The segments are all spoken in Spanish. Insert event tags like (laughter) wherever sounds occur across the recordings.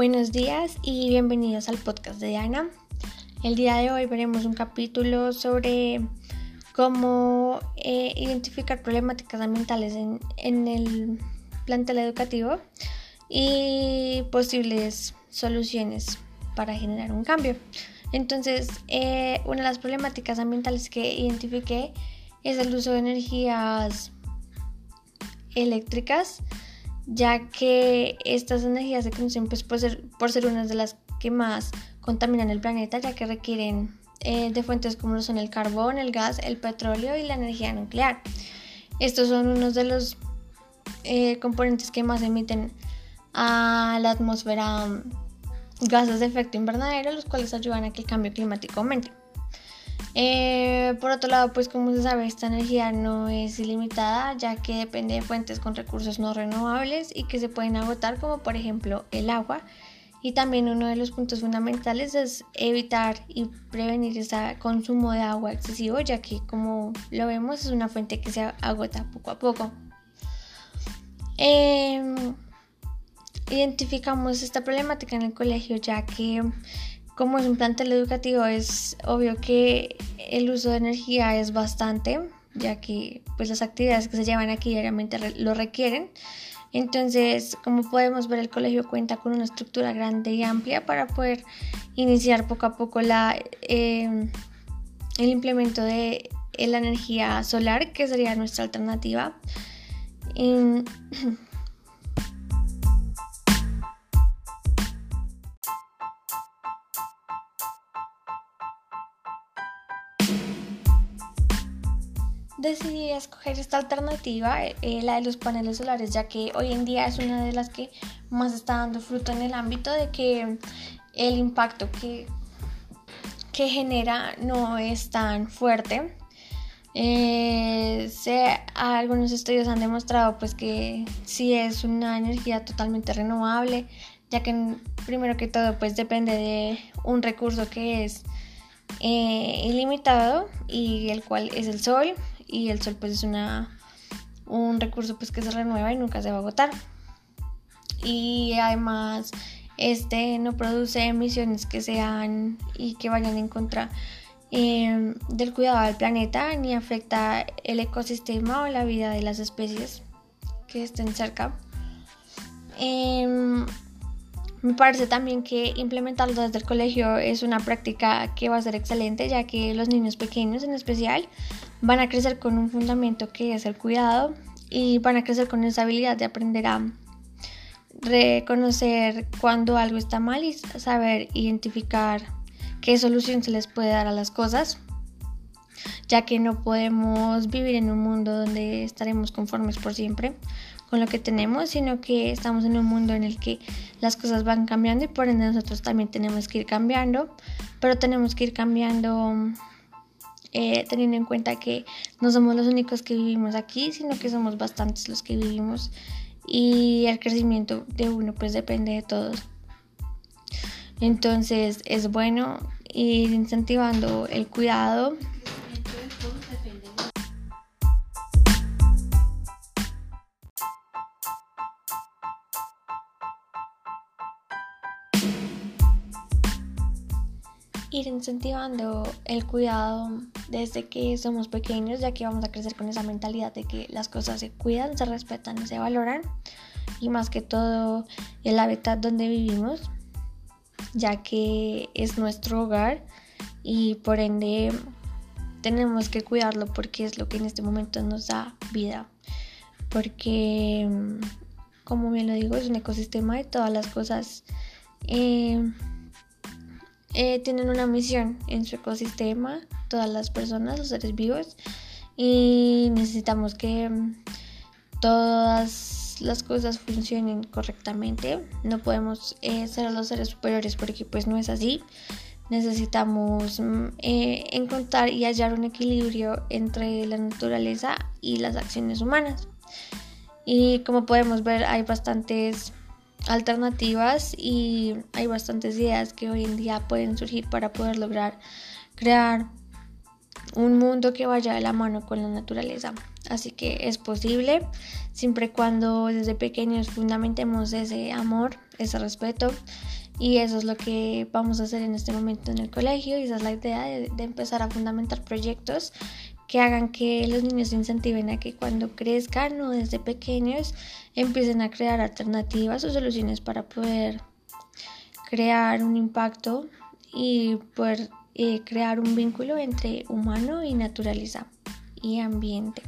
Buenos días y bienvenidos al podcast de Diana. El día de hoy veremos un capítulo sobre cómo eh, identificar problemáticas ambientales en, el plantel educativo y posibles soluciones para generar un cambio. Entonces, eh, una de las problemáticas ambientales que identifiqué es el uso de energías eléctricas ya que estas energías se conocen pues, por, ser, por ser unas de las que más contaminan el planeta, ya que requieren eh, de fuentes como lo son el carbón, el gas, el petróleo y la energía nuclear. Estos son unos de los eh, componentes que más emiten a la atmósfera mm, gases de efecto invernadero, los cuales ayudan a que el cambio climático aumente. Eh, por otro lado, pues como se sabe, esta energía no es ilimitada, ya que depende de fuentes con recursos no renovables y que se pueden agotar, como por ejemplo el agua. Y también uno de los puntos fundamentales es evitar y prevenir ese consumo de agua excesivo, ya que como lo vemos es una fuente que se agota poco a poco. Em, identificamos esta problemática en el colegio, ya que como es un plantel educativo es obvio que el uso de energía es bastante, ya que pues las actividades que se llevan aquí diariamente lo requieren. Entonces, como podemos ver, el colegio cuenta con una estructura grande y amplia para poder iniciar poco a poco em, el implemento de la energía solar, que sería nuestra alternativa. (clears throat) decidí escoger esta alternativa, eh, la de los paneles solares, ya que hoy en día es una de las que más está dando fruto en el ámbito de que el impacto que, que genera no es tan fuerte. Eh, algunos estudios han demostrado pues que sí es una energía totalmente renovable, ya que primero que todo pues depende de un recurso que es eh, ilimitado y el cual es el sol y el sol pues es una, un recurso pues que se renueva y nunca se va a agotar. Y además este no produce emisiones que sean y que vayan en contra em, del cuidado del planeta ni afecta el ecosistema o la vida de las especies que estén cerca. Em, me parece también que implementarlo desde el colegio es una práctica que va a ser excelente, ya que los niños pequeños en especial van a crecer con un fundamento que es el cuidado y van a crecer con esa habilidad de aprender a reconocer cuando algo está mal y saber identificar qué solución se les puede dar a las cosas, ya que no podemos vivir en un mundo donde estaremos conformes por siempre con lo que tenemos, sino que estamos en un mundo en el que las cosas van cambiando y por ende nosotros también tenemos que ir cambiando, pero tenemos que ir cambiando eh, teniendo en cuenta que no somos los únicos que vivimos aquí, sino que somos bastantes los que vivimos y el crecimiento de uno pues depende de todos. Entonces es bueno ir incentivando el cuidado ir incentivando el cuidado desde que somos pequeños, ya que vamos a crecer con esa mentalidad de que las cosas se cuidan, se respetan y se valoran, y más que todo el hábitat donde vivimos, ya que es nuestro hogar y por ende tenemos que cuidarlo porque es lo que en este momento nos da vida, porque como bien lo digo, es un ecosistema de todas las cosas. Eh, eh, tienen una misión en su ecosistema, todas las personas, los seres vivos, y necesitamos que mm, todas las cosas funcionen correctamente. No podemos eh, ser los seres superiores porque pues no es así. Necesitamos mm, eh, encontrar y hallar un equilibrio entre la naturaleza y las acciones humanas. Y como podemos ver hay bastantes alternativas y hay bastantes ideas que hoy en día pueden surgir para poder lograr crear un mundo que vaya de la mano con la naturaleza. Así que es posible, siempre y cuando desde pequeños fundamentemos ese amor, ese respeto. Y eso es lo que vamos a hacer en este momento en el colegio y esa es la idea de, de empezar a fundamentar proyectos que hagan que los niños se incentiven a que cuando crezcan o desde pequeños empiecen a crear alternativas o soluciones para poder crear un impacto y poder eh, crear un vínculo entre humano y naturaleza y ambiente.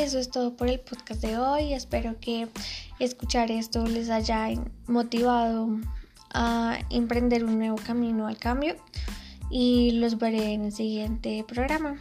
Eso es todo por el podcast de hoy. Espero que escuchar esto les haya motivado a emprender un nuevo camino al cambio y los veré en el siguiente programa.